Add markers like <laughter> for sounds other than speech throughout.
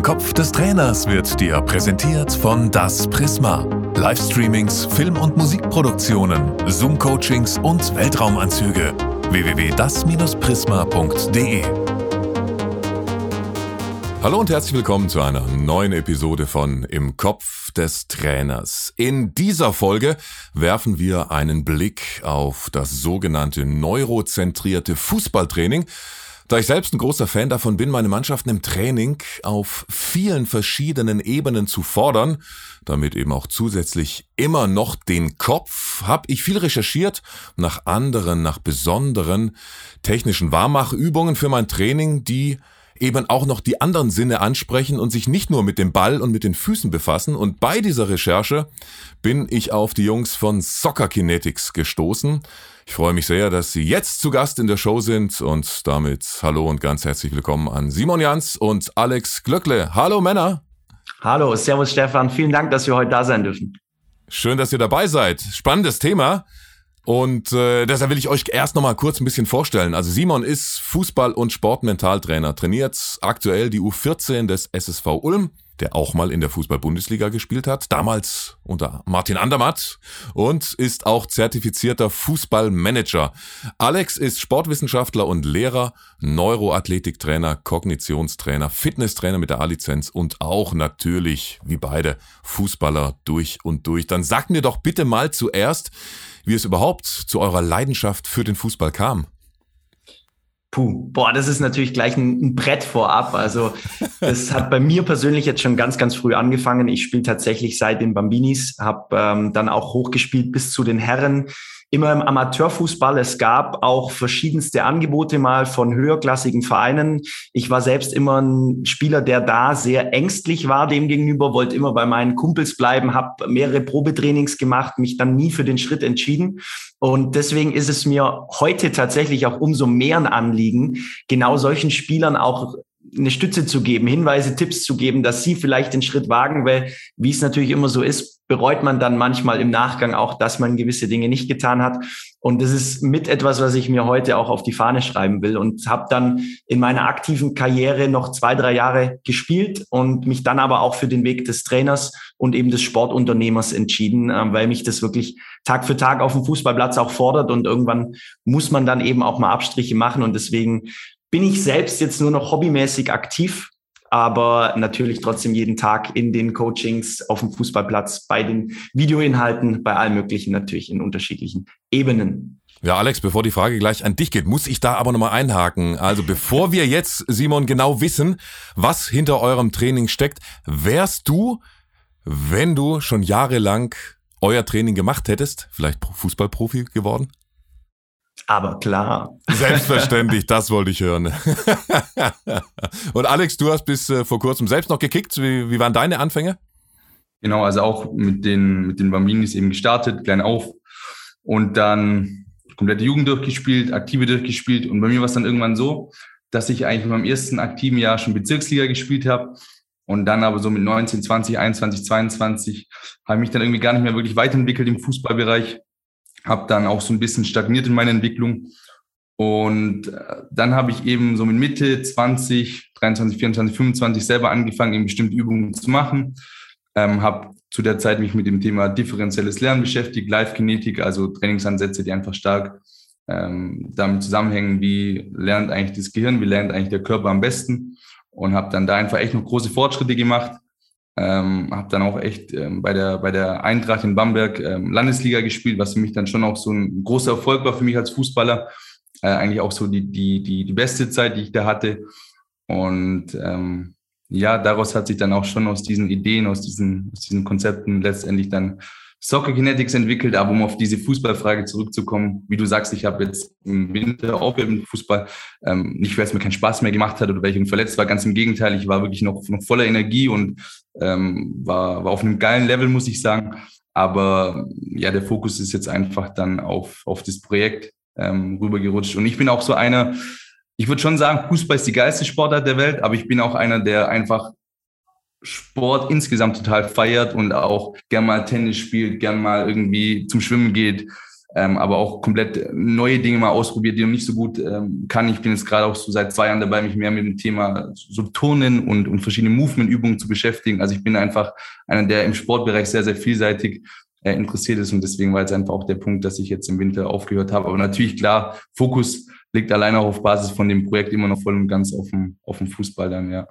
Im Kopf des Trainers wird dir präsentiert von Das Prisma. Livestreamings, Film- und Musikproduktionen, Zoom-Coachings und Weltraumanzüge. www.das-prisma.de Hallo und herzlich willkommen zu einer neuen Episode von Im Kopf des Trainers. In dieser Folge werfen wir einen Blick auf das sogenannte neurozentrierte Fußballtraining da ich selbst ein großer Fan davon bin, meine Mannschaften im Training auf vielen verschiedenen Ebenen zu fordern, damit eben auch zusätzlich immer noch den Kopf, habe ich viel recherchiert nach anderen, nach besonderen technischen Warmachübungen für mein Training, die eben auch noch die anderen Sinne ansprechen und sich nicht nur mit dem Ball und mit den Füßen befassen. Und bei dieser Recherche bin ich auf die Jungs von Soccer Kinetics gestoßen. Ich freue mich sehr, dass Sie jetzt zu Gast in der Show sind und damit hallo und ganz herzlich willkommen an Simon Jans und Alex Glöckle. Hallo Männer. Hallo, Servus Stefan. Vielen Dank, dass wir heute da sein dürfen. Schön, dass ihr dabei seid. Spannendes Thema. Und äh, deshalb will ich euch erst nochmal kurz ein bisschen vorstellen. Also Simon ist Fußball- und Sportmentaltrainer, trainiert aktuell die U14 des SSV Ulm, der auch mal in der Fußball-Bundesliga gespielt hat, damals unter Martin Andermatt und ist auch zertifizierter Fußballmanager. Alex ist Sportwissenschaftler und Lehrer, Neuroathletiktrainer, Kognitionstrainer, Fitnesstrainer mit der A-Lizenz und auch natürlich, wie beide, Fußballer durch und durch. Dann sagt mir doch bitte mal zuerst, wie es überhaupt zu eurer Leidenschaft für den Fußball kam. Puh, boah, das ist natürlich gleich ein, ein, Brett vorab. Also das hat bei mir persönlich jetzt schon ganz, ganz früh angefangen. Ich spiele tatsächlich seit den Bambinis, habe ähm, dann auch hochgespielt bis zu den Herren immer im Amateurfußball. Es gab auch verschiedenste Angebote mal von höherklassigen Vereinen. Ich war selbst immer ein Spieler, der da sehr ängstlich war dem gegenüber, wollte immer bei meinen Kumpels bleiben, habe mehrere Probetrainings gemacht, mich dann nie für den Schritt entschieden. Und deswegen ist es mir heute tatsächlich auch umso mehr ein Anliegen, genau solchen Spielern auch eine Stütze zu geben, Hinweise, Tipps zu geben, dass sie vielleicht den Schritt wagen, weil wie es natürlich immer so ist, bereut man dann manchmal im Nachgang auch, dass man gewisse Dinge nicht getan hat. Und das ist mit etwas, was ich mir heute auch auf die Fahne schreiben will und habe dann in meiner aktiven Karriere noch zwei, drei Jahre gespielt und mich dann aber auch für den Weg des Trainers und eben des Sportunternehmers entschieden, äh, weil mich das wirklich Tag für Tag auf dem Fußballplatz auch fordert und irgendwann muss man dann eben auch mal Abstriche machen und deswegen bin ich selbst jetzt nur noch hobbymäßig aktiv, aber natürlich trotzdem jeden Tag in den Coachings auf dem Fußballplatz, bei den Videoinhalten, bei allem Möglichen natürlich in unterschiedlichen Ebenen. Ja, Alex, bevor die Frage gleich an dich geht, muss ich da aber nochmal einhaken. Also bevor wir jetzt, Simon, genau wissen, was hinter eurem Training steckt, wärst du, wenn du schon jahrelang euer Training gemacht hättest, vielleicht Fußballprofi geworden? Aber klar. Selbstverständlich, das wollte ich hören. <laughs> Und Alex, du hast bis äh, vor kurzem selbst noch gekickt. Wie, wie waren deine Anfänge? Genau, also auch mit den, mit den Bambinis eben gestartet, klein auf. Und dann komplette Jugend durchgespielt, aktive durchgespielt. Und bei mir war es dann irgendwann so, dass ich eigentlich in meinem ersten aktiven Jahr schon Bezirksliga gespielt habe. Und dann aber so mit 19, 20, 21, 22 habe ich mich dann irgendwie gar nicht mehr wirklich weiterentwickelt im Fußballbereich habe dann auch so ein bisschen stagniert in meiner Entwicklung. Und äh, dann habe ich eben so mit Mitte 20, 23, 24, 25 selber angefangen, eben bestimmte Übungen zu machen. Ähm, habe zu der Zeit mich mit dem Thema differenzielles Lernen beschäftigt, Live-Kinetik, also Trainingsansätze, die einfach stark ähm, damit zusammenhängen, wie lernt eigentlich das Gehirn, wie lernt eigentlich der Körper am besten. Und habe dann da einfach echt noch große Fortschritte gemacht ähm, habe dann auch echt ähm, bei, der, bei der Eintracht in Bamberg ähm, Landesliga gespielt, was für mich dann schon auch so ein großer Erfolg war für mich als Fußballer. Äh, eigentlich auch so die, die, die, die beste Zeit, die ich da hatte. Und ähm, ja, daraus hat sich dann auch schon aus diesen Ideen, aus diesen, aus diesen Konzepten letztendlich dann Soccer Kinetics entwickelt, aber um auf diese Fußballfrage zurückzukommen, wie du sagst, ich habe jetzt im Winter aufgehört mit Fußball, ähm, nicht weil es mir keinen Spaß mehr gemacht hat oder weil ich verletzt war, ganz im Gegenteil, ich war wirklich noch, noch voller Energie und ähm, war, war auf einem geilen Level, muss ich sagen. Aber ja, der Fokus ist jetzt einfach dann auf, auf das Projekt ähm, rübergerutscht. Und ich bin auch so einer, ich würde schon sagen, Fußball ist die geilste Sportart der Welt, aber ich bin auch einer, der einfach Sport insgesamt total feiert und auch gern mal Tennis spielt, gern mal irgendwie zum Schwimmen geht. ähm, aber auch komplett neue Dinge mal ausprobiert, die noch nicht so gut ähm, kann. Ich bin jetzt gerade auch so seit zwei Jahren dabei, mich mehr mit dem Thema so Turnen und, und verschiedene Movement-Übungen zu beschäftigen. Also ich bin einfach einer, der im Sportbereich sehr, sehr vielseitig äh, interessiert ist und deswegen war jetzt einfach auch der Punkt, dass ich jetzt im Winter aufgehört habe. Aber natürlich klar, Fokus liegt alleine auch auf Basis von dem Projekt immer noch voll und ganz auf dem, auf dem Fußball dann, ja.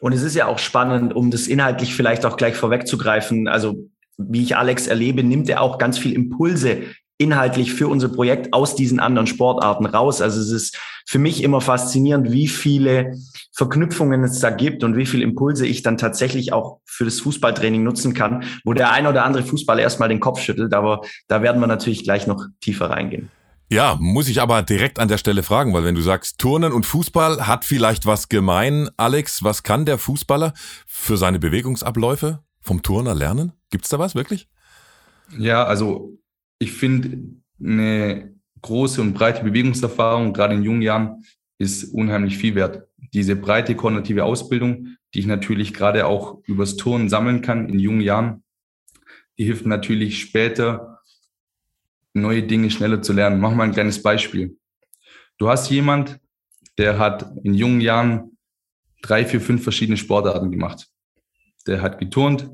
Und es ist ja auch spannend, um das inhaltlich vielleicht auch gleich vorwegzugreifen. Also wie ich Alex erlebe, nimmt er auch ganz viel Impulse inhaltlich für unser Projekt aus diesen anderen Sportarten raus. Also es ist für mich immer faszinierend, wie viele Verknüpfungen es da gibt und wie viele Impulse ich dann tatsächlich auch für das Fußballtraining nutzen kann, wo der ein oder andere Fußballer erstmal den Kopf schüttelt. Aber da werden wir natürlich gleich noch tiefer reingehen. Ja, muss ich aber direkt an der Stelle fragen, weil wenn du sagst, Turnen und Fußball hat vielleicht was gemein, Alex, was kann der Fußballer für seine Bewegungsabläufe vom Turner lernen? Gibt's da was wirklich? Ja, also ich finde eine große und breite Bewegungserfahrung, gerade in jungen Jahren, ist unheimlich viel wert. Diese breite koordinative Ausbildung, die ich natürlich gerade auch übers Turnen sammeln kann in jungen Jahren, die hilft natürlich später neue Dinge schneller zu lernen. Mach mal ein kleines Beispiel. Du hast jemand, der hat in jungen Jahren drei, vier, fünf verschiedene Sportarten gemacht. Der hat geturnt,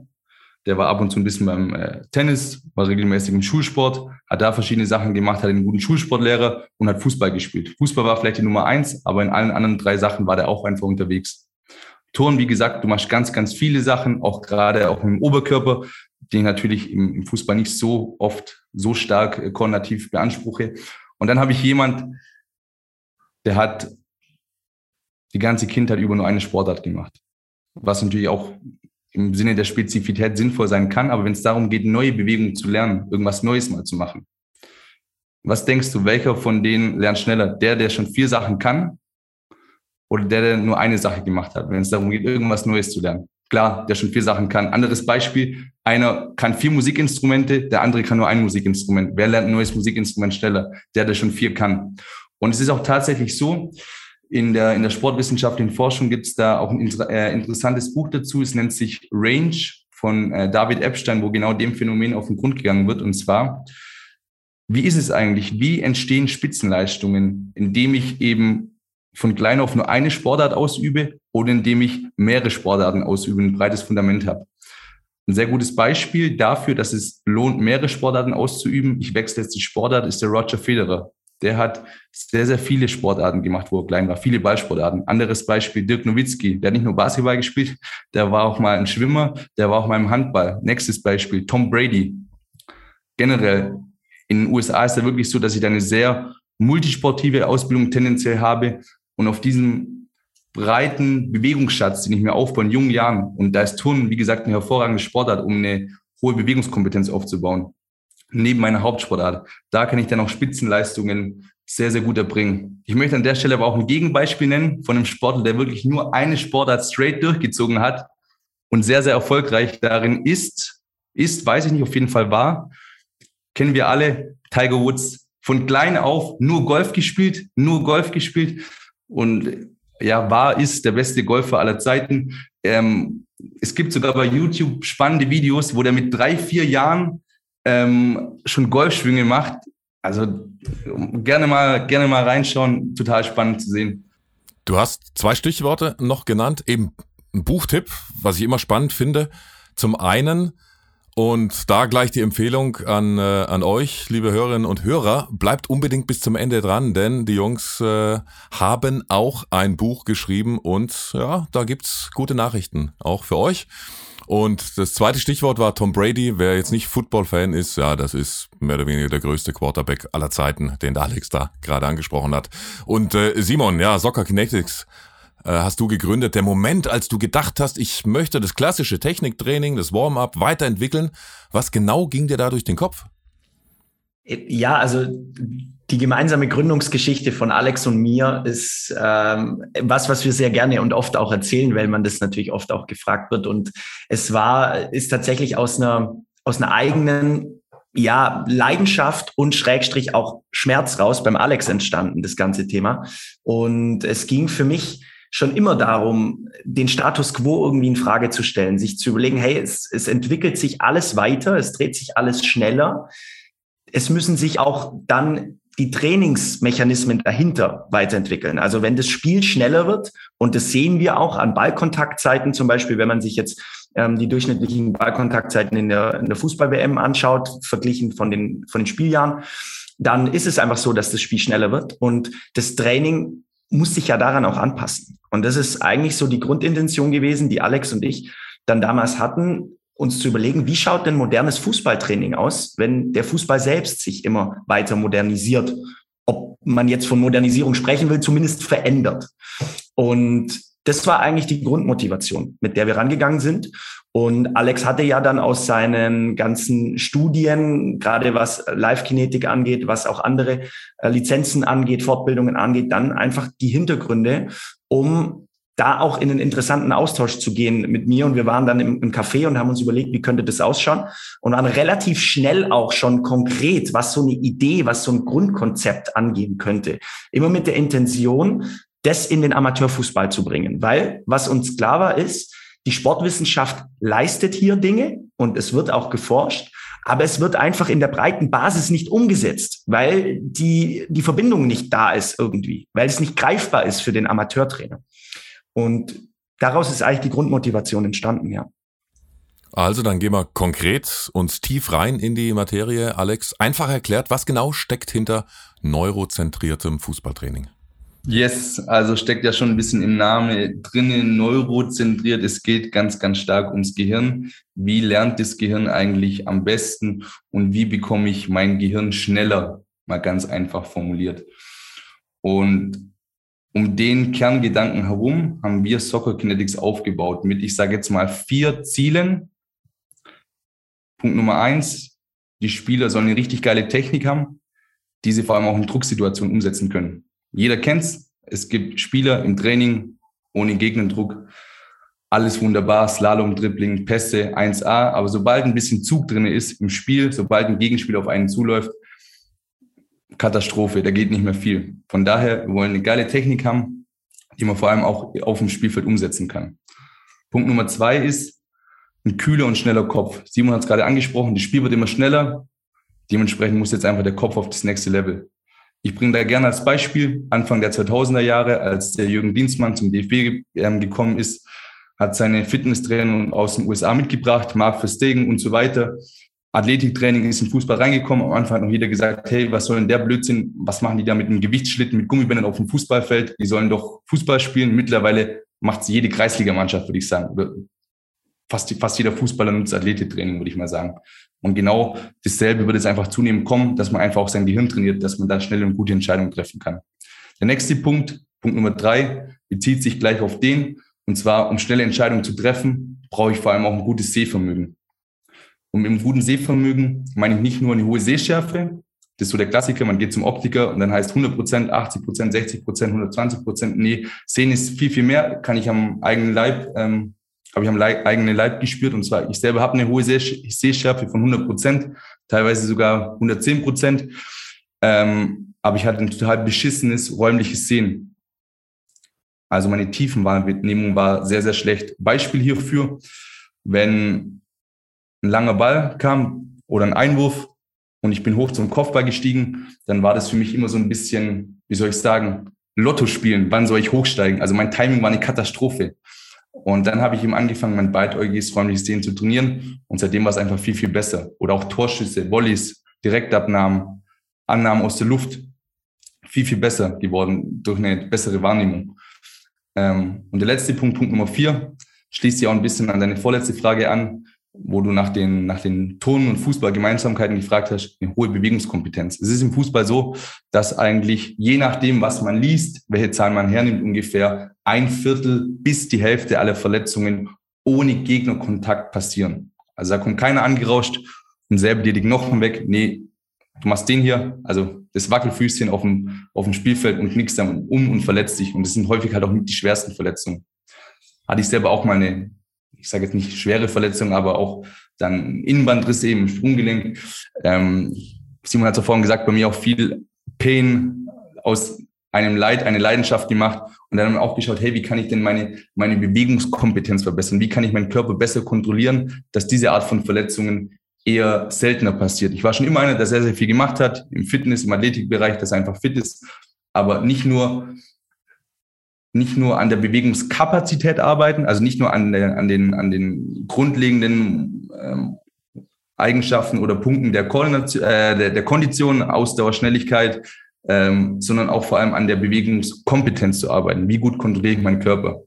der war ab und zu ein bisschen beim äh, Tennis, war regelmäßig im Schulsport, hat da verschiedene Sachen gemacht, hat einen guten Schulsportlehrer und hat Fußball gespielt. Fußball war vielleicht die Nummer eins, aber in allen anderen drei Sachen war der auch einfach unterwegs. Turnen, wie gesagt, du machst ganz, ganz viele Sachen, auch gerade auch im Oberkörper den ich natürlich im, im, Fußball nicht so oft so stark äh, koordinativ beanspruche. Und dann habe ich jemand, der hat die ganze Kindheit über nur eine Sportart gemacht. Was natürlich auch im Sinne der Spezifität sinnvoll sein kann, aber wenn es darum geht, neue Bewegungen zu lernen, irgendwas Neues mal zu machen. Was denkst du, welcher von denen lernt schneller? Der, der schon vier Sachen kann oder der, der nur eine Sache gemacht hat, wenn es darum geht, irgendwas Neues zu lernen? Klar, der schon vier Sachen kann. Anderes Beispiel, einer kann vier Musikinstrumente, der andere kann nur ein Musikinstrument. Wer lernt ein neues Musikinstrument schneller? Der, der schon vier kann. Und es ist auch tatsächlich so, in der, in der sportwissenschaftlichen Forschung gibt es da auch ein äh, interessantes Buch dazu. Es nennt sich Range von äh, David Epstein, wo genau dem Phänomen auf den Grund gegangen wird. Und zwar, wie ist es eigentlich? Wie entstehen Spitzenleistungen, indem ich eben von klein auf nur eine Sportart ausübe oder indem ich mehrere Sportarten ausübe, ein breites Fundament habe. Ein sehr gutes Beispiel dafür, dass es lohnt, mehrere Sportarten auszuüben. Ich wechsle jetzt die Sportart, ist der Roger Federer. Der hat sehr, sehr viele Sportarten gemacht, wo er klein war, viele Ballsportarten. Anderes Beispiel, Dirk Nowitzki, der hat nicht nur Basketball gespielt, der war auch mal ein Schwimmer, der war auch mal im Handball. Nächstes Beispiel, Tom Brady. Generell in den USA ist er wirklich so, dass ich eine sehr multisportive Ausbildung tendenziell habe und auf diesem breiten Bewegungsschatz, den ich mir aufbaue in jungen Jahren, und da ist Turnen, wie gesagt, eine hervorragende Sportart, um eine hohe Bewegungskompetenz aufzubauen, neben meiner Hauptsportart, da kann ich dann auch Spitzenleistungen sehr, sehr gut erbringen. Ich möchte an der Stelle aber auch ein Gegenbeispiel nennen von einem Sportler, der wirklich nur eine Sportart straight durchgezogen hat und sehr, sehr erfolgreich darin ist, ist, weiß ich nicht, auf jeden Fall war, kennen wir alle, Tiger Woods, von klein auf nur Golf gespielt, nur Golf gespielt und ja, war, ist der beste Golfer aller Zeiten. Ähm, es gibt sogar bei YouTube spannende Videos, wo der mit drei, vier Jahren ähm, schon Golfschwünge macht. Also gerne mal, gerne mal reinschauen, total spannend zu sehen. Du hast zwei Stichworte noch genannt, eben ein Buchtipp, was ich immer spannend finde. Zum einen und da gleich die Empfehlung an, äh, an euch, liebe Hörerinnen und Hörer, bleibt unbedingt bis zum Ende dran, denn die Jungs äh, haben auch ein Buch geschrieben und ja, da gibt's gute Nachrichten, auch für euch. Und das zweite Stichwort war Tom Brady. Wer jetzt nicht Football-Fan ist, ja, das ist mehr oder weniger der größte Quarterback aller Zeiten, den der Alex da gerade angesprochen hat. Und äh, Simon, ja, Soccer Kinetics hast du gegründet. Der Moment, als du gedacht hast, ich möchte das klassische Techniktraining, das Warm-up weiterentwickeln, was genau ging dir da durch den Kopf? Ja, also die gemeinsame Gründungsgeschichte von Alex und mir ist ähm, was, was wir sehr gerne und oft auch erzählen, weil man das natürlich oft auch gefragt wird. Und es war, ist tatsächlich aus einer, aus einer eigenen ja, Leidenschaft und Schrägstrich auch Schmerz raus beim Alex entstanden, das ganze Thema. Und es ging für mich schon immer darum, den Status quo irgendwie in Frage zu stellen, sich zu überlegen, hey, es, es entwickelt sich alles weiter, es dreht sich alles schneller. es müssen sich auch dann die Trainingsmechanismen dahinter weiterentwickeln. Also wenn das Spiel schneller wird, und das sehen wir auch an Ballkontaktzeiten, zum Beispiel, wenn man sich jetzt ähm, die durchschnittlichen Ballkontaktzeiten in der, in der Fußball-WM anschaut, verglichen von den, von den Spieljahren, dann ist es einfach so, dass das Spiel schneller wird. Und das Training muss sich ja daran auch anpassen. Und das ist eigentlich so die Grundintention gewesen, die Alex und ich dann damals hatten, uns zu überlegen, wie schaut denn modernes Fußballtraining aus, wenn der Fußball selbst sich immer weiter modernisiert? Ob man jetzt von Modernisierung sprechen will, zumindest verändert. Und das war eigentlich die Grundmotivation, mit der wir rangegangen sind. Und Alex hatte ja dann aus seinen ganzen Studien, gerade was Live-Kinetik angeht, was auch andere äh, Lizenzen angeht, Fortbildungen angeht, dann einfach die Hintergründe, um da auch in einen interessanten Austausch zu gehen mit mir. Und wir waren dann im, im Café und haben uns überlegt, wie könnte das ausschauen und waren relativ schnell auch schon konkret, was so eine Idee, was so ein Grundkonzept angehen könnte. Immer mit der Intention, das in den Amateurfußball zu bringen. Weil was uns klar war, ist, die Sportwissenschaft leistet hier Dinge und es wird auch geforscht, aber es wird einfach in der breiten Basis nicht umgesetzt, weil die, die Verbindung nicht da ist irgendwie, weil es nicht greifbar ist für den Amateurtrainer. Und daraus ist eigentlich die Grundmotivation entstanden, ja. Also dann gehen wir konkret und tief rein in die Materie. Alex, einfach erklärt, was genau steckt hinter neurozentriertem Fußballtraining? Yes, also steckt ja schon ein bisschen im Namen drinnen, neurozentriert. Es geht ganz, ganz stark ums Gehirn. Wie lernt das Gehirn eigentlich am besten und wie bekomme ich mein Gehirn schneller? Mal ganz einfach formuliert. Und um den Kerngedanken herum haben wir Soccer Kinetics aufgebaut mit, ich sage jetzt mal, vier Zielen. Punkt Nummer eins, die Spieler sollen eine richtig geile Technik haben, die sie vor allem auch in Drucksituationen umsetzen können. Jeder kennt's. Es gibt Spieler im Training ohne Gegnerdruck. Alles wunderbar, Slalom, Dribbling, Pässe, 1A. Aber sobald ein bisschen Zug drin ist im Spiel, sobald ein Gegenspieler auf einen zuläuft, Katastrophe, da geht nicht mehr viel. Von daher, wir wollen eine geile Technik haben, die man vor allem auch auf dem Spielfeld umsetzen kann. Punkt Nummer zwei ist ein kühler und schneller Kopf. Simon hat es gerade angesprochen, das Spiel wird immer schneller. Dementsprechend muss jetzt einfach der Kopf auf das nächste Level. Ich bringe da gerne als Beispiel Anfang der 2000er Jahre, als der Jürgen Dienstmann zum DFB gekommen ist, hat seine Fitnesstrainer aus den USA mitgebracht, Mark Verstegen und so weiter. Athletiktraining ist im Fußball reingekommen. Am Anfang hat noch jeder gesagt, hey, was soll denn der Blödsinn? Was machen die da mit einem Gewichtsschlitten, mit Gummibändern auf dem Fußballfeld? Die sollen doch Fußball spielen. Mittlerweile macht es jede Kreisligamannschaft, würde ich sagen. Oder fast, fast jeder Fußballer nutzt Athletiktraining, würde ich mal sagen. Und genau dasselbe wird jetzt einfach zunehmend kommen, dass man einfach auch sein Gehirn trainiert, dass man da schnell und gute Entscheidungen treffen kann. Der nächste Punkt, Punkt Nummer drei, bezieht sich gleich auf den. Und zwar, um schnelle Entscheidungen zu treffen, brauche ich vor allem auch ein gutes Sehvermögen. Und mit einem guten Sehvermögen meine ich nicht nur eine hohe Sehschärfe, das ist so der Klassiker, man geht zum Optiker und dann heißt 100 Prozent, 80 Prozent, 60 Prozent, 120 Prozent. Nee, Sehen ist viel, viel mehr, kann ich am eigenen Leib, ähm, habe ich am Leib, eigenen Leib gespürt. Und zwar, ich selber habe eine hohe Sehschärfe von 100 Prozent, teilweise sogar 110 Prozent. Ähm, aber ich hatte ein total beschissenes räumliches Sehen. Also meine Tiefenwahrnehmung war sehr, sehr schlecht. Beispiel hierfür, wenn ein langer Ball kam oder ein Einwurf und ich bin hoch zum Kopfball gestiegen, dann war das für mich immer so ein bisschen, wie soll ich sagen, Lotto spielen. Wann soll ich hochsteigen? Also mein Timing war eine Katastrophe. Und dann habe ich eben angefangen, mein beidäugiges räumliches Sehen zu trainieren. Und seitdem war es einfach viel, viel besser. Oder auch Torschüsse, Volleys, Direktabnahmen, Annahmen aus der Luft. Viel, viel besser geworden durch eine bessere Wahrnehmung. Ähm, und der letzte Punkt, Punkt Nummer vier, schließt ja auch ein bisschen an deine vorletzte Frage an wo du nach den, nach den Turnen- und Fußballgemeinsamkeiten gefragt hast, eine hohe Bewegungskompetenz. Es ist im Fußball so, dass eigentlich je nachdem, was man liest, welche Zahlen man hernimmt, ungefähr ein Viertel bis die Hälfte aller Verletzungen ohne Gegnerkontakt passieren. Also da kommt keiner angerauscht und selber dir die Knochen weg. Nee, du machst den hier, also das Wackelfüßchen auf dem, auf dem Spielfeld und knickst dann um und verletzt dich. Und das sind häufig halt auch nicht die schwersten Verletzungen. Hatte ich selber auch mal eine ich sage jetzt nicht schwere Verletzungen, aber auch dann Innenbandrisse im Sprunggelenk. Ähm, Simon hat zuvor gesagt, bei mir auch viel Pain aus einem Leid, eine Leidenschaft gemacht und dann haben wir auch geschaut, hey, wie kann ich denn meine, meine Bewegungskompetenz verbessern? Wie kann ich meinen Körper besser kontrollieren, dass diese Art von Verletzungen eher seltener passiert. Ich war schon immer einer, der sehr, sehr viel gemacht hat, im Fitness, im Athletikbereich, das einfach fit ist, aber nicht nur, nicht nur an der Bewegungskapazität arbeiten, also nicht nur an, der, an, den, an den grundlegenden ähm, Eigenschaften oder Punkten der, äh, der, der Kondition, Ausdauer, Schnelligkeit, ähm, sondern auch vor allem an der Bewegungskompetenz zu arbeiten. Wie gut kontrolliere ich meinen Körper?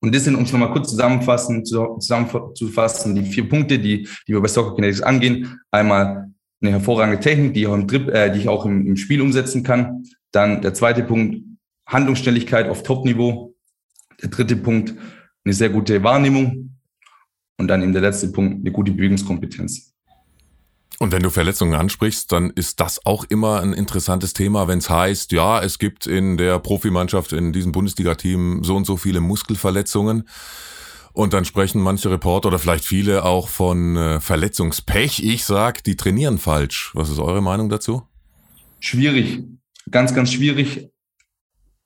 Und das sind, um es nochmal kurz zusammenfassen, zusammenzufassen, die vier Punkte, die, die wir bei Soccer Kinetics angehen. Einmal eine hervorragende Technik, die ich auch im, Trip, äh, die ich auch im, im Spiel umsetzen kann. Dann der zweite Punkt, Handlungsschnelligkeit auf Top-Niveau. Der dritte Punkt, eine sehr gute Wahrnehmung. Und dann eben der letzte Punkt, eine gute Bewegungskompetenz. Und wenn du Verletzungen ansprichst, dann ist das auch immer ein interessantes Thema, wenn es heißt, ja, es gibt in der Profimannschaft, in diesem Bundesliga-Team so und so viele Muskelverletzungen. Und dann sprechen manche Reporter oder vielleicht viele auch von äh, Verletzungspech. Ich sag, die trainieren falsch. Was ist eure Meinung dazu? Schwierig, ganz, ganz schwierig.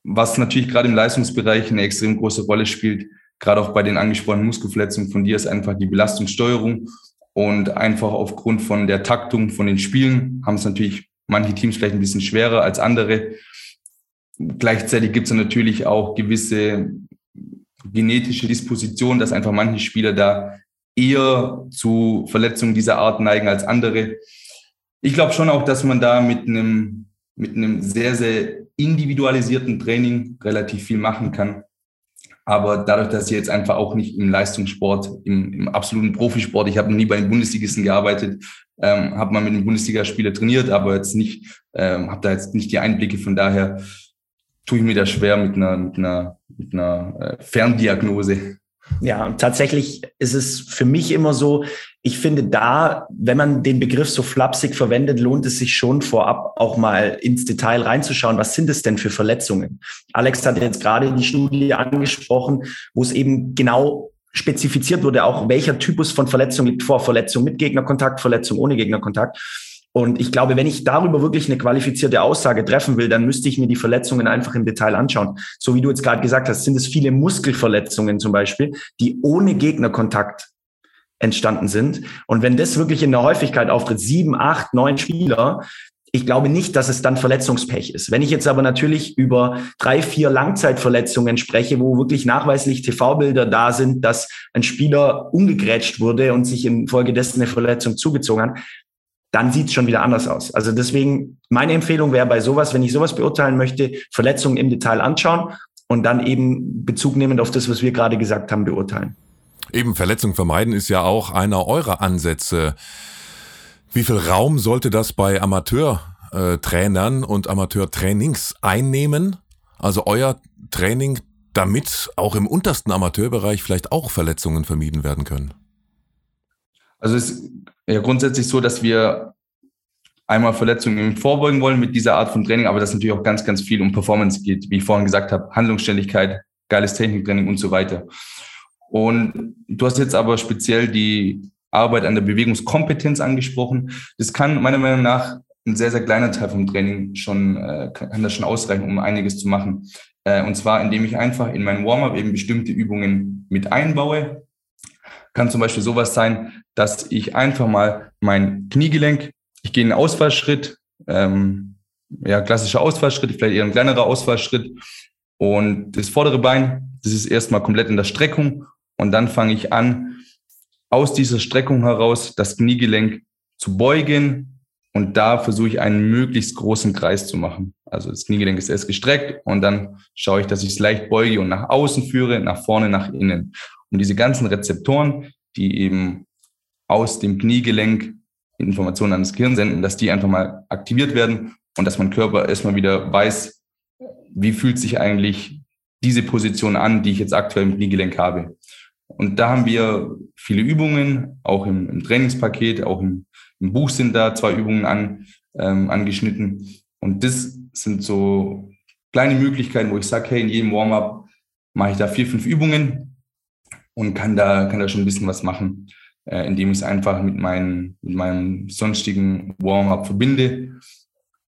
Was natürlich gerade im Leistungsbereich eine extrem große Rolle spielt, gerade auch bei den angesprochenen Muskelverletzungen von dir, ist einfach die Belastungssteuerung und einfach aufgrund von der Taktung von den Spielen haben es natürlich manche Teams vielleicht ein bisschen schwerer als andere. Gleichzeitig gibt es natürlich auch gewisse genetische Dispositionen, dass einfach manche Spieler da eher zu Verletzungen dieser Art neigen als andere. Ich glaube schon auch, dass man da mit einem, mit einem sehr, sehr individualisierten Training relativ viel machen kann. Aber dadurch, dass ich jetzt einfach auch nicht im Leistungssport, im, im absoluten Profisport, ich habe nie bei den Bundesligisten gearbeitet, ähm, habe mal mit einem Bundesligaspieler trainiert, aber jetzt nicht, ähm, habe da jetzt nicht die Einblicke. Von daher tue ich mir da schwer mit einer, mit einer, mit einer äh, Ferndiagnose. Ja, tatsächlich ist es für mich immer so, ich finde da, wenn man den Begriff so flapsig verwendet, lohnt es sich schon vorab auch mal ins Detail reinzuschauen. Was sind es denn für Verletzungen? Alex hat jetzt gerade die Studie angesprochen, wo es eben genau spezifiziert wurde, auch welcher Typus von Verletzung liegt vor. Verletzung mit Gegnerkontakt, Verletzung ohne Gegnerkontakt. Und ich glaube, wenn ich darüber wirklich eine qualifizierte Aussage treffen will, dann müsste ich mir die Verletzungen einfach im Detail anschauen. So wie du jetzt gerade gesagt hast, sind es viele Muskelverletzungen zum Beispiel, die ohne Gegnerkontakt entstanden sind. Und wenn das wirklich in der Häufigkeit auftritt, sieben, acht, neun Spieler, ich glaube nicht, dass es dann Verletzungspech ist. Wenn ich jetzt aber natürlich über drei, vier Langzeitverletzungen spreche, wo wirklich nachweislich TV-Bilder da sind, dass ein Spieler umgegrätscht wurde und sich infolgedessen eine Verletzung zugezogen hat, dann sieht es schon wieder anders aus. Also deswegen, meine Empfehlung wäre bei sowas, wenn ich sowas beurteilen möchte, Verletzungen im Detail anschauen und dann eben Bezug nehmend auf das, was wir gerade gesagt haben, beurteilen. Eben Verletzung vermeiden ist ja auch einer eurer Ansätze. Wie viel Raum sollte das bei Amateurtrainern und Amateurtrainings einnehmen? Also euer Training, damit auch im untersten Amateurbereich vielleicht auch Verletzungen vermieden werden können? Also es ist ja grundsätzlich so, dass wir einmal Verletzungen vorbeugen wollen mit dieser Art von Training, aber dass natürlich auch ganz, ganz viel um Performance geht, wie ich vorhin gesagt habe, Handlungsständigkeit, geiles Techniktraining und so weiter. Und du hast jetzt aber speziell die Arbeit an der Bewegungskompetenz angesprochen. Das kann meiner Meinung nach ein sehr, sehr kleiner Teil vom Training schon, äh, kann das schon ausreichen, um einiges zu machen. Äh, und zwar, indem ich einfach in mein Warm-up eben bestimmte Übungen mit einbaue, kann zum Beispiel sowas sein, dass ich einfach mal mein Kniegelenk, ich gehe einen Ausfallschritt, ähm, ja, klassischer Ausfallschritt, vielleicht eher ein kleinerer Ausfallschritt. Und das vordere Bein, das ist erstmal komplett in der Streckung. Und dann fange ich an, aus dieser Streckung heraus das Kniegelenk zu beugen. Und da versuche ich einen möglichst großen Kreis zu machen. Also das Kniegelenk ist erst gestreckt und dann schaue ich, dass ich es leicht beuge und nach außen führe, nach vorne, nach innen. Und diese ganzen Rezeptoren, die eben aus dem Kniegelenk Informationen an das Gehirn senden, dass die einfach mal aktiviert werden und dass mein Körper erstmal wieder weiß, wie fühlt sich eigentlich diese Position an, die ich jetzt aktuell im Kniegelenk habe. Und da haben wir viele Übungen, auch im, im Trainingspaket, auch im, im, Buch sind da zwei Übungen an, ähm, angeschnitten. Und das sind so kleine Möglichkeiten, wo ich sage, hey, in jedem Warm-up mache ich da vier, fünf Übungen, und kann da, kann da schon ein bisschen was machen, äh, indem ich es einfach mit, meinen, mit meinem sonstigen Warm-up verbinde.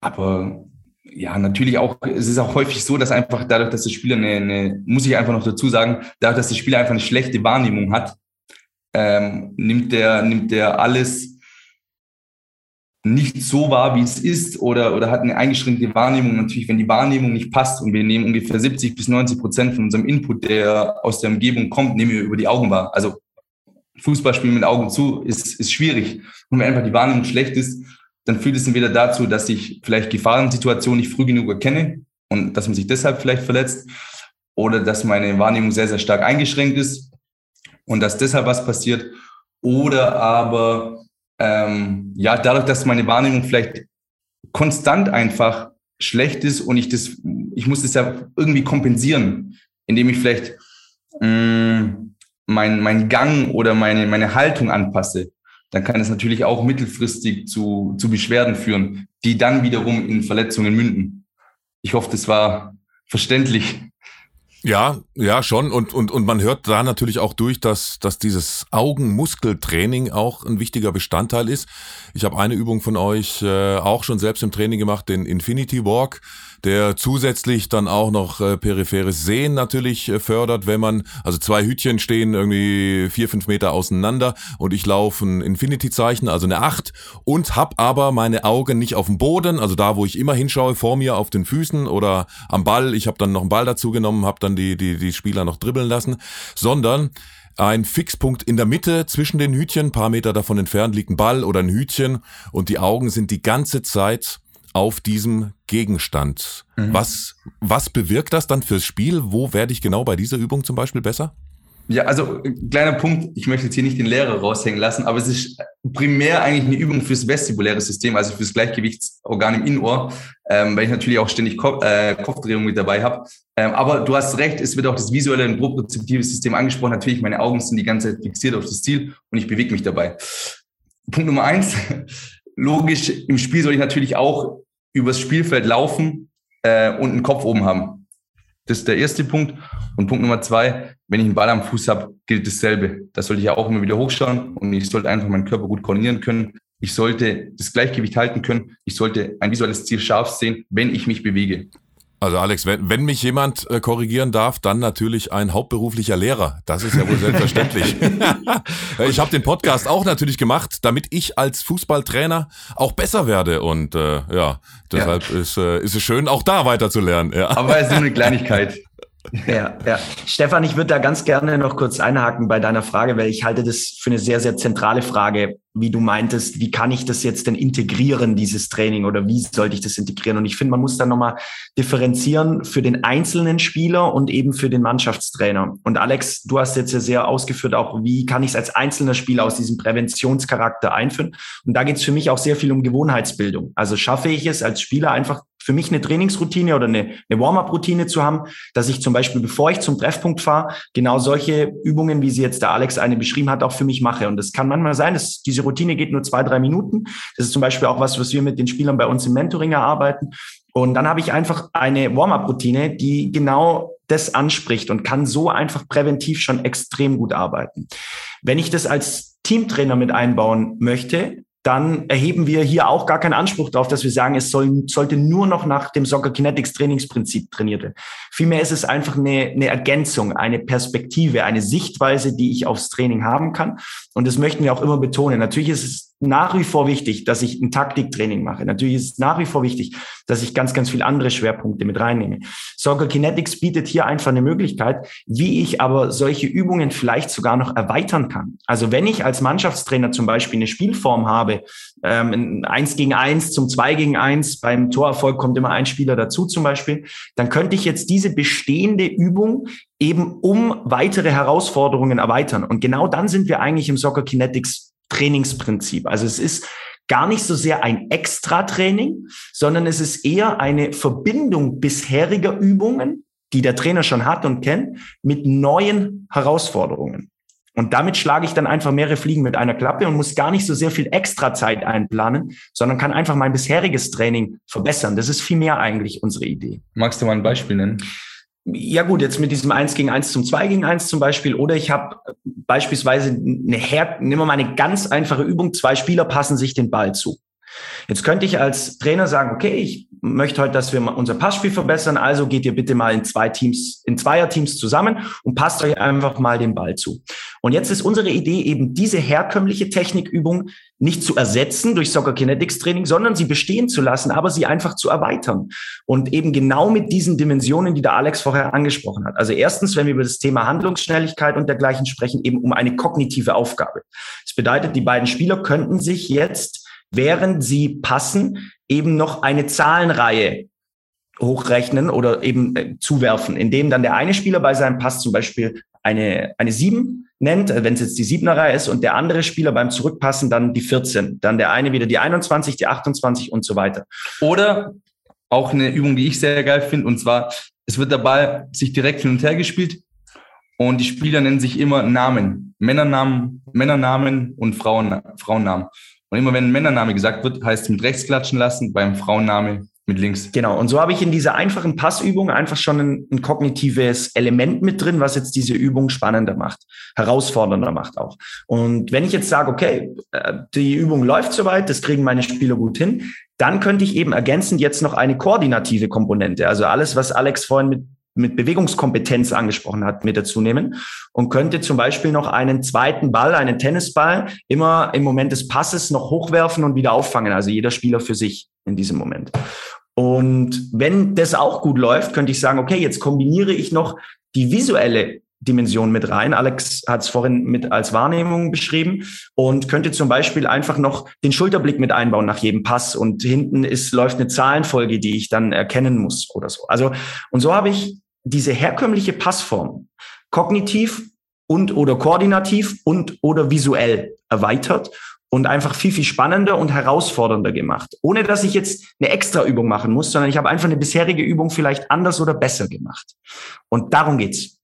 Aber ja, natürlich auch, es ist auch häufig so, dass einfach dadurch, dass der Spieler eine, eine muss ich einfach noch dazu sagen, dadurch, dass der Spieler einfach eine schlechte Wahrnehmung hat, ähm, nimmt der, nimmt der alles nicht so wahr, wie es ist oder, oder hat eine eingeschränkte Wahrnehmung. Natürlich, wenn die Wahrnehmung nicht passt und wir nehmen ungefähr 70 bis 90 Prozent von unserem Input, der aus der Umgebung kommt, nehmen wir über die Augen wahr. Also Fußballspielen mit Augen zu ist, ist schwierig. Und wenn einfach die Wahrnehmung schlecht ist, dann führt es entweder dazu, dass ich vielleicht Gefahrensituationen nicht früh genug erkenne und dass man sich deshalb vielleicht verletzt oder dass meine Wahrnehmung sehr, sehr stark eingeschränkt ist und dass deshalb was passiert oder aber ähm, ja, dadurch, dass meine Wahrnehmung vielleicht konstant einfach schlecht ist und ich das, ich muss das ja irgendwie kompensieren, indem ich vielleicht mh, mm, mein, mein Gang oder meine, meine Haltung anpasse, dann kann es natürlich auch mittelfristig zu, zu Beschwerden führen, die dann wiederum in Verletzungen münden. Ich hoffe, das war verständlich. Ja, ja, schon. Und, und, und man hört da natürlich auch durch, dass, dass dieses Augenmuskeltraining auch ein wichtiger Bestandteil ist. Ich habe eine Übung von euch äh, auch schon selbst im Training gemacht, den Infinity Walk der zusätzlich dann auch noch äh, peripheres Sehen natürlich äh, fördert, wenn man, also zwei Hütchen stehen irgendwie vier, fünf Meter auseinander und ich laufe ein Infinity-Zeichen, also eine Acht und hab aber meine Augen nicht auf dem Boden, also da, wo ich immer hinschaue, vor mir auf den Füßen oder am Ball, ich habe dann noch einen Ball dazu genommen, habe dann die, die, die Spieler noch dribbeln lassen, sondern ein Fixpunkt in der Mitte zwischen den Hütchen, paar Meter davon entfernt liegt ein Ball oder ein Hütchen und die Augen sind die ganze Zeit auf diesem Gegenstand. Mhm. Was, was bewirkt das dann fürs Spiel? Wo werde ich genau bei dieser Übung zum Beispiel besser? Ja, also kleiner Punkt, ich möchte jetzt hier nicht den Lehrer raushängen lassen, aber es ist primär eigentlich eine Übung fürs vestibuläre System, also fürs Gleichgewichtsorgan im Innenohr, ähm, weil ich natürlich auch ständig Kopf, äh, Kopfdrehung mit dabei habe. Ähm, aber du hast recht, es wird auch das visuelle und propriozeptive System angesprochen. Natürlich, meine Augen sind die ganze Zeit fixiert auf das Ziel und ich bewege mich dabei. Punkt Nummer eins, <laughs> logisch, im Spiel soll ich natürlich auch übers Spielfeld laufen äh, und einen Kopf oben haben. Das ist der erste Punkt. Und Punkt Nummer zwei, wenn ich einen Ball am Fuß habe, gilt dasselbe. Das sollte ich ja auch immer wieder hochschauen und ich sollte einfach meinen Körper gut koordinieren können. Ich sollte das Gleichgewicht halten können. Ich sollte ein visuelles Ziel scharf sehen, wenn ich mich bewege. Also Alex, wenn, wenn mich jemand äh, korrigieren darf, dann natürlich ein hauptberuflicher Lehrer. Das ist ja wohl selbstverständlich. <laughs> ich habe den Podcast auch natürlich gemacht, damit ich als Fußballtrainer auch besser werde. Und äh, ja, deshalb ja. Ist, äh, ist es schön, auch da weiterzulernen. Ja. Aber es ist nur eine Kleinigkeit. Ja, ja. Stefan, ich würde da ganz gerne noch kurz einhaken bei deiner Frage, weil ich halte das für eine sehr, sehr zentrale Frage, wie du meintest, wie kann ich das jetzt denn integrieren, dieses Training oder wie sollte ich das integrieren? Und ich finde, man muss da nochmal differenzieren für den einzelnen Spieler und eben für den Mannschaftstrainer. Und Alex, du hast jetzt ja sehr ausgeführt auch, wie kann ich es als einzelner Spieler aus diesem Präventionscharakter einführen? Und da geht es für mich auch sehr viel um Gewohnheitsbildung. Also schaffe ich es als Spieler einfach für mich eine Trainingsroutine oder eine, eine Warm-up-Routine zu haben, dass ich zum Beispiel, bevor ich zum Treffpunkt fahre, genau solche Übungen, wie sie jetzt der Alex eine beschrieben hat, auch für mich mache. Und das kann manchmal sein, dass diese Routine geht nur zwei, drei Minuten. Das ist zum Beispiel auch was, was wir mit den Spielern bei uns im Mentoring erarbeiten. Und dann habe ich einfach eine Warm-up-Routine, die genau das anspricht und kann so einfach präventiv schon extrem gut arbeiten. Wenn ich das als Teamtrainer mit einbauen möchte, dann erheben wir hier auch gar keinen Anspruch darauf, dass wir sagen, es soll, sollte nur noch nach dem Soccer Kinetics Trainingsprinzip trainiert werden. Vielmehr ist es einfach eine, eine Ergänzung, eine Perspektive, eine Sichtweise, die ich aufs Training haben kann. Und das möchten wir auch immer betonen. Natürlich ist es nach wie vor wichtig, dass ich ein Taktiktraining mache. Natürlich ist es nach wie vor wichtig, dass ich ganz, ganz viele andere Schwerpunkte mit reinnehme. Soccer Kinetics bietet hier einfach eine Möglichkeit, wie ich aber solche Übungen vielleicht sogar noch erweitern kann. Also wenn ich als Mannschaftstrainer zum Beispiel eine Spielform habe, ähm, eins gegen eins zum zwei gegen eins, beim Torerfolg kommt immer ein Spieler dazu zum Beispiel, dann könnte ich jetzt diese bestehende Übung eben um weitere Herausforderungen erweitern. Und genau dann sind wir eigentlich im Soccer Kinetics Trainingsprinzip. Also es ist gar nicht so sehr ein Extra-Training, sondern es ist eher eine Verbindung bisheriger Übungen, die der Trainer schon hat und kennt, mit neuen Herausforderungen. Und damit schlage ich dann einfach mehrere Fliegen mit einer Klappe und muss gar nicht so sehr viel extra Zeit einplanen, sondern kann einfach mein bisheriges Training verbessern. Das ist viel mehr eigentlich unsere Idee. Magst du mal ein Beispiel nennen? Ja gut, jetzt mit diesem 1 gegen 1 zum 2 gegen 1 zum Beispiel. Oder ich habe beispielsweise eine Her nehmen wir mal eine ganz einfache Übung, zwei Spieler passen sich den Ball zu. Jetzt könnte ich als Trainer sagen, okay, ich möchte heute, dass wir unser Passspiel verbessern, also geht ihr bitte mal in zwei Teams, in Zweierteams zusammen und passt euch einfach mal den Ball zu. Und jetzt ist unsere Idee eben diese herkömmliche Technikübung nicht zu ersetzen durch Soccer Kinetics Training, sondern sie bestehen zu lassen, aber sie einfach zu erweitern. Und eben genau mit diesen Dimensionen, die der Alex vorher angesprochen hat. Also erstens, wenn wir über das Thema Handlungsschnelligkeit und dergleichen sprechen, eben um eine kognitive Aufgabe. Das bedeutet, die beiden Spieler könnten sich jetzt, während sie passen, eben noch eine Zahlenreihe hochrechnen oder eben äh, zuwerfen, indem dann der eine Spieler bei seinem Pass zum Beispiel eine, eine 7 nennt, äh, wenn es jetzt die 7er ist, und der andere Spieler beim Zurückpassen dann die 14. Dann der eine wieder die 21, die 28 und so weiter. Oder auch eine Übung, die ich sehr geil finde, und zwar, es wird der Ball sich direkt hin und her gespielt und die Spieler nennen sich immer Namen. Männernamen, Männernamen und Frauen, Frauennamen. Und immer wenn ein Männername gesagt wird, heißt es mit rechts klatschen lassen, beim Frauenname mit links. Genau. Und so habe ich in dieser einfachen Passübung einfach schon ein, ein, kognitives Element mit drin, was jetzt diese Übung spannender macht, herausfordernder macht auch. Und wenn ich jetzt sage, okay, äh, die Übung läuft soweit, das kriegen meine Spieler gut hin, dann könnte ich eben ergänzend jetzt noch eine koordinative Komponente, also alles, was Alex vorhin mit mit Bewegungskompetenz angesprochen hat, mit dazu nehmen und könnte zum Beispiel noch einen zweiten Ball, einen Tennisball, immer im Moment des Passes noch hochwerfen und wieder auffangen. Also jeder Spieler für sich in diesem Moment. Und wenn das auch gut läuft, könnte ich sagen, okay, jetzt kombiniere ich noch die visuelle Dimension mit rein. Alex hat es vorhin mit als Wahrnehmung beschrieben und könnte zum Beispiel einfach noch den Schulterblick mit einbauen nach jedem Pass und hinten ist läuft eine Zahlenfolge, die ich dann erkennen muss oder so. Also und so habe ich diese herkömmliche Passform kognitiv und oder koordinativ und oder visuell erweitert und einfach viel, viel spannender und herausfordernder gemacht. Ohne dass ich jetzt eine extra Übung machen muss, sondern ich habe einfach eine bisherige Übung vielleicht anders oder besser gemacht. Und darum geht's.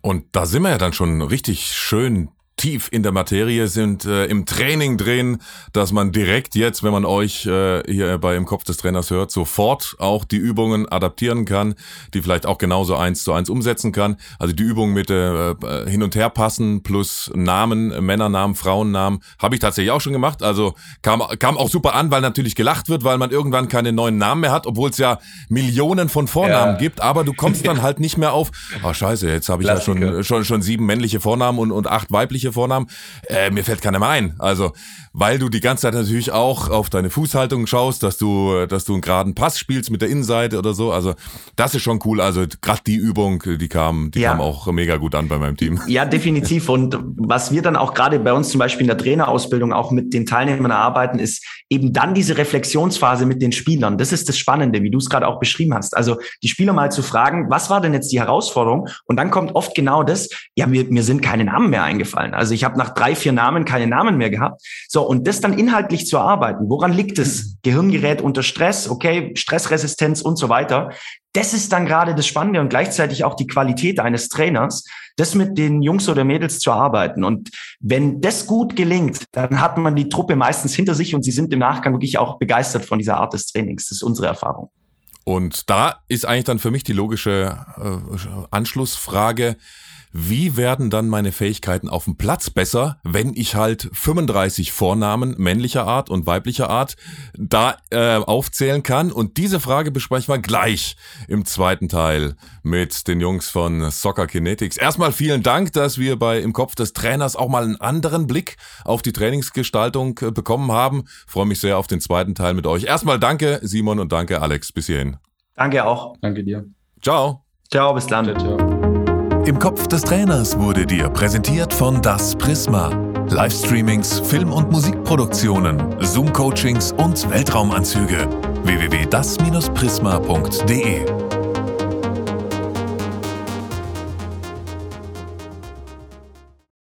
Und da sind wir ja dann schon richtig schön tief in der Materie sind, äh, im Training drehen, dass man direkt jetzt, wenn man euch äh, hier bei im Kopf des Trainers hört, sofort auch die Übungen adaptieren kann, die vielleicht auch genauso eins zu eins umsetzen kann. Also die Übung mit äh, äh hin und her passen plus Namen, Männernamen, Frauennamen, habe ich tatsächlich auch schon gemacht. Also kam, kam auch super an, weil natürlich gelacht wird, weil man irgendwann keine neuen Namen mehr hat, obwohl es ja Millionen von Vornamen ja. gibt, aber du kommst <laughs> dann halt nicht mehr auf, oh scheiße, jetzt habe ich ja schon, schon, schon sieben männliche Vornamen und, und acht weibliche männliche Vornamen. Äh, mir fällt keiner mehr ein. Also, weil du die ganze Zeit natürlich auch auf deine Fußhaltung schaust, dass du, dass du einen geraden Pass spielst mit der Innenseite oder so. Also, das ist schon cool. Also, gerade die Übung, die kam, die ja. kam auch mega gut an bei meinem Team. Ja, definitiv. Und was wir dann auch gerade bei uns zum Beispiel in der Trainerausbildung auch mit den Teilnehmern erarbeiten, ist eben dann diese Reflexionsphase mit den Spielern. Das ist das Spannende, wie du es gerade auch beschrieben hast. Also, die Spieler mal zu fragen, was war denn jetzt die Herausforderung? Und dann kommt oft genau das, ja, mir, mir sind keine Namen mehr eingefallen. Namen. Also ich habe nach drei, vier Namen keine Namen mehr gehabt. So, und das dann inhaltlich zu arbeiten. Woran liegt es? Mhm. Gehirngerät unter Stress, okay, Stressresistenz und so weiter. Das ist dann gerade das Spannende und gleichzeitig auch die Qualität eines Trainers, das mit den Jungs oder Mädels zu arbeiten. Und wenn das gut gelingt, dann hat man die Truppe meistens hinter sich und sie sind im Nachgang wirklich auch begeistert von dieser Art des Trainings. Das ist unsere Erfahrung. Und da ist eigentlich dann für mich die logische äh, Anschlussfrage, wie werden dann meine Fähigkeiten auf dem Platz besser, wenn ich halt 35 Vornamen männlicher Art und weiblicher Art da äh, aufzählen kann? Und diese Frage besprechen wir gleich im zweiten Teil mit den Jungs von Soccer Kinetics. Erstmal vielen Dank, dass wir bei im Kopf des Trainers auch mal einen anderen Blick auf die Trainingsgestaltung äh, bekommen haben. freue mich sehr auf den zweiten Teil mit euch. Erstmal danke Simon und danke Alex. Bis hierhin. Danke auch. Danke dir. Ciao. Ciao, bis dann. Ciao, ciao. Im Kopf des Trainers wurde dir präsentiert von Das Prisma. Livestreamings, Film- und Musikproduktionen, Zoom-Coachings und Weltraumanzüge. www.das-prisma.de